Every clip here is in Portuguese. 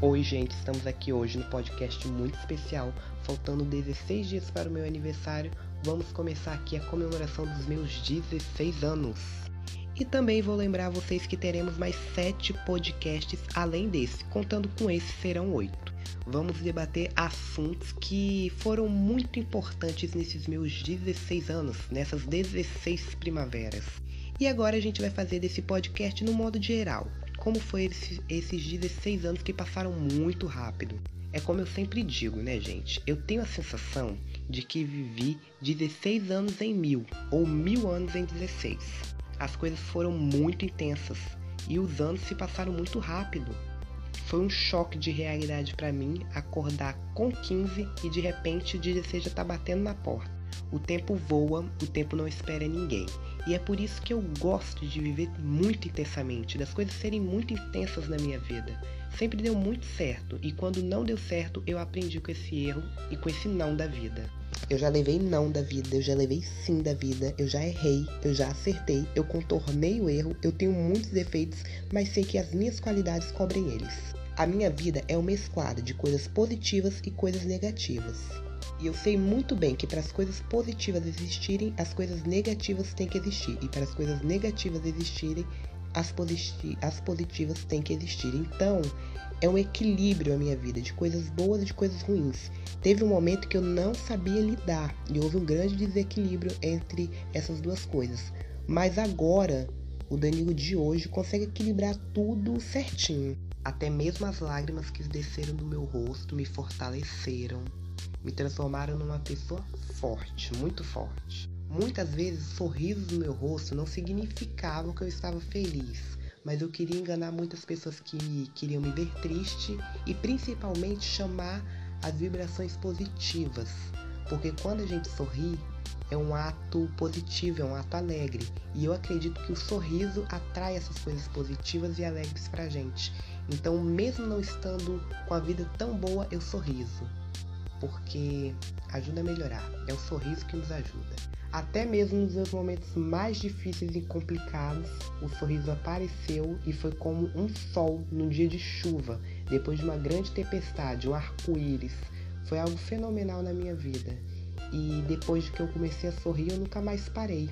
Oi, gente, estamos aqui hoje no podcast muito especial. Faltando 16 dias para o meu aniversário, vamos começar aqui a comemoração dos meus 16 anos. E também vou lembrar vocês que teremos mais 7 podcasts além desse, contando com esse serão 8. Vamos debater assuntos que foram muito importantes nesses meus 16 anos, nessas 16 primaveras. E agora a gente vai fazer desse podcast no modo geral como foi esse, esses 16 anos que passaram muito rápido. É como eu sempre digo, né, gente? Eu tenho a sensação de que vivi 16 anos em mil, ou mil anos em 16. As coisas foram muito intensas e os anos se passaram muito rápido. Foi um choque de realidade para mim acordar com 15 e de repente o 16 já tá batendo na porta. O tempo voa, o tempo não espera ninguém. E é por isso que eu gosto de viver muito intensamente, das coisas serem muito intensas na minha vida. Sempre deu muito certo, e quando não deu certo, eu aprendi com esse erro e com esse não da vida. Eu já levei não da vida, eu já levei sim da vida, eu já errei, eu já acertei, eu contornei o erro, eu tenho muitos defeitos, mas sei que as minhas qualidades cobrem eles. A minha vida é um mesclado de coisas positivas e coisas negativas. E eu sei muito bem que para as coisas positivas existirem, as coisas negativas têm que existir. E para as coisas negativas existirem, as, positi as positivas têm que existir. Então, é um equilíbrio a minha vida, de coisas boas e de coisas ruins. Teve um momento que eu não sabia lidar e houve um grande desequilíbrio entre essas duas coisas. Mas agora, o Danilo de hoje consegue equilibrar tudo certinho. Até mesmo as lágrimas que desceram do meu rosto me fortaleceram, me transformaram numa pessoa forte, muito forte. Muitas vezes, sorrisos no meu rosto não significavam que eu estava feliz, mas eu queria enganar muitas pessoas que queriam me ver triste e principalmente chamar as vibrações positivas, porque quando a gente sorri, é um ato positivo, é um ato alegre. E eu acredito que o sorriso atrai essas coisas positivas e alegres pra gente. Então, mesmo não estando com a vida tão boa, eu sorriso porque ajuda a melhorar. É o sorriso que nos ajuda. Até mesmo nos momentos mais difíceis e complicados, o sorriso apareceu e foi como um sol num dia de chuva, depois de uma grande tempestade, um arco-íris. Foi algo fenomenal na minha vida. E depois de que eu comecei a sorrir, eu nunca mais parei.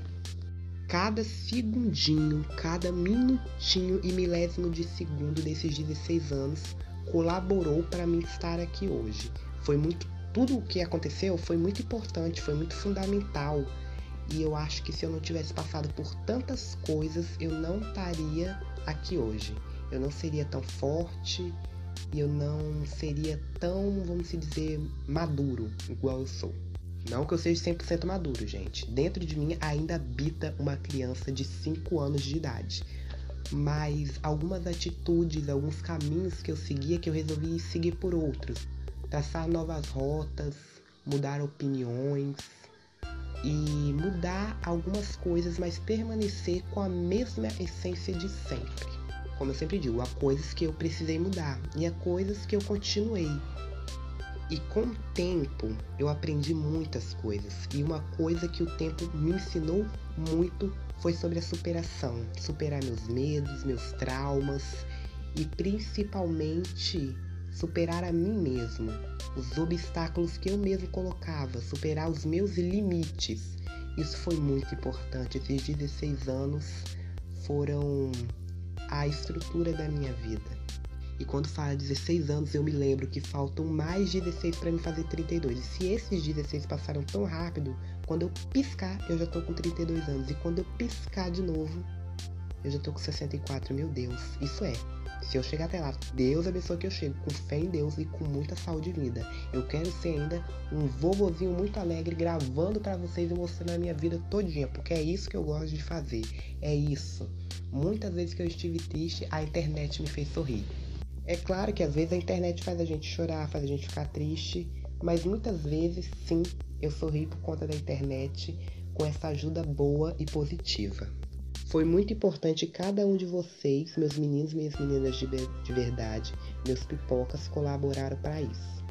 Cada segundinho, cada minutinho e milésimo de segundo desses 16 anos colaborou para mim estar aqui hoje. Foi muito tudo o que aconteceu foi muito importante, foi muito fundamental. E eu acho que se eu não tivesse passado por tantas coisas, eu não estaria aqui hoje. Eu não seria tão forte e eu não seria tão, vamos dizer, maduro igual eu sou. Não que eu seja 100% maduro, gente. Dentro de mim ainda habita uma criança de 5 anos de idade. Mas algumas atitudes, alguns caminhos que eu seguia que eu resolvi seguir por outros traçar novas rotas, mudar opiniões e mudar algumas coisas, mas permanecer com a mesma essência de sempre. Como eu sempre digo, há coisas que eu precisei mudar e há coisas que eu continuei. E com o tempo eu aprendi muitas coisas. E uma coisa que o tempo me ensinou muito foi sobre a superação. Superar meus medos, meus traumas e principalmente superar a mim mesmo, os obstáculos que eu mesmo colocava, superar os meus limites. Isso foi muito importante. Esses 16 anos foram a estrutura da minha vida. E quando fala 16 anos, eu me lembro que faltam mais 16 para me fazer 32. E se esses 16 passaram tão rápido, quando eu piscar, eu já tô com 32 anos. E quando eu piscar de novo, eu já tô com 64. Meu Deus, isso é se eu chegar até lá, Deus abençoe que eu chego com fé em Deus e com muita saúde e vida. Eu quero ser ainda um vovozinho muito alegre gravando para vocês e mostrando a minha vida todinha, porque é isso que eu gosto de fazer. É isso. Muitas vezes que eu estive triste, a internet me fez sorrir. É claro que às vezes a internet faz a gente chorar, faz a gente ficar triste, mas muitas vezes sim, eu sorri por conta da internet com essa ajuda boa e positiva. Foi muito importante cada um de vocês, meus meninos minhas meninas de, de verdade, meus pipocas, colaboraram para isso.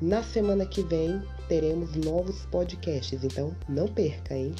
Na semana que vem teremos novos podcasts, então não perca, hein?